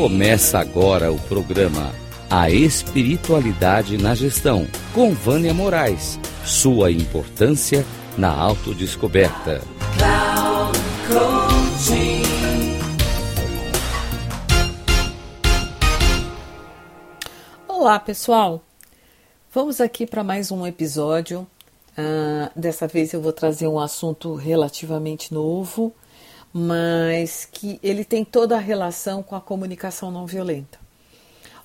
Começa agora o programa A Espiritualidade na Gestão, com Vânia Moraes. Sua importância na autodescoberta. Olá, pessoal. Vamos aqui para mais um episódio. Uh, dessa vez eu vou trazer um assunto relativamente novo mas que ele tem toda a relação com a comunicação não violenta.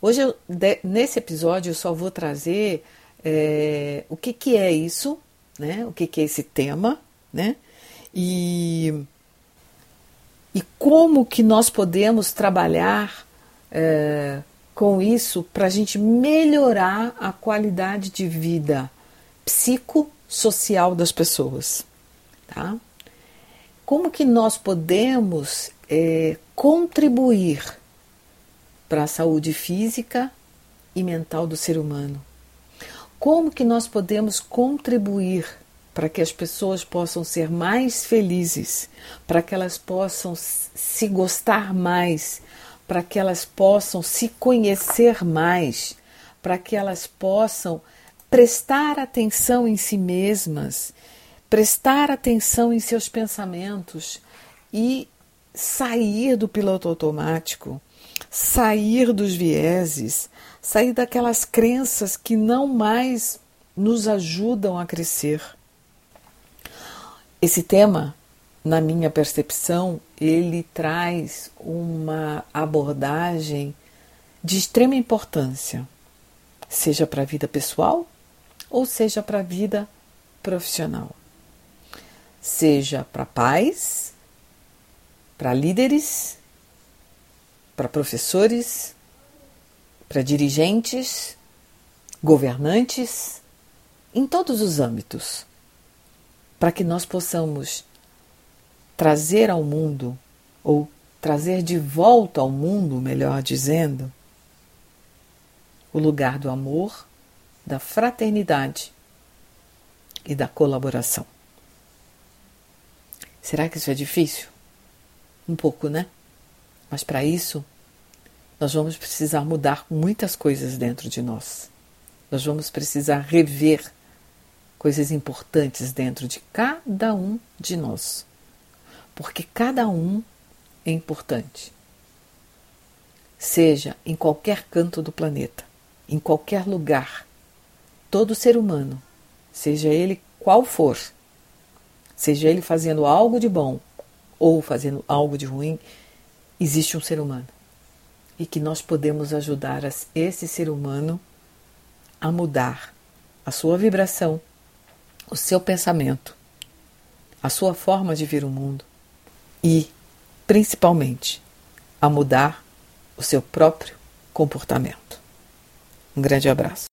Hoje, eu, de, nesse episódio, eu só vou trazer é, o que, que é isso, né? o que, que é esse tema, né? e, e como que nós podemos trabalhar é, com isso para a gente melhorar a qualidade de vida psicossocial das pessoas. Tá? Como que nós podemos é, contribuir para a saúde física e mental do ser humano? Como que nós podemos contribuir para que as pessoas possam ser mais felizes, para que elas possam se gostar mais, para que elas possam se conhecer mais, para que elas possam prestar atenção em si mesmas prestar atenção em seus pensamentos e sair do piloto automático, sair dos vieses, sair daquelas crenças que não mais nos ajudam a crescer. Esse tema, na minha percepção, ele traz uma abordagem de extrema importância, seja para a vida pessoal ou seja para a vida profissional seja para pais, para líderes, para professores, para dirigentes, governantes, em todos os âmbitos, para que nós possamos trazer ao mundo, ou trazer de volta ao mundo, melhor dizendo, o lugar do amor, da fraternidade e da colaboração. Será que isso é difícil? Um pouco, né? Mas para isso, nós vamos precisar mudar muitas coisas dentro de nós. Nós vamos precisar rever coisas importantes dentro de cada um de nós. Porque cada um é importante. Seja em qualquer canto do planeta, em qualquer lugar, todo ser humano, seja ele qual for, seja ele fazendo algo de bom ou fazendo algo de ruim, existe um ser humano. E que nós podemos ajudar esse ser humano a mudar a sua vibração, o seu pensamento, a sua forma de ver o mundo e, principalmente, a mudar o seu próprio comportamento. Um grande abraço.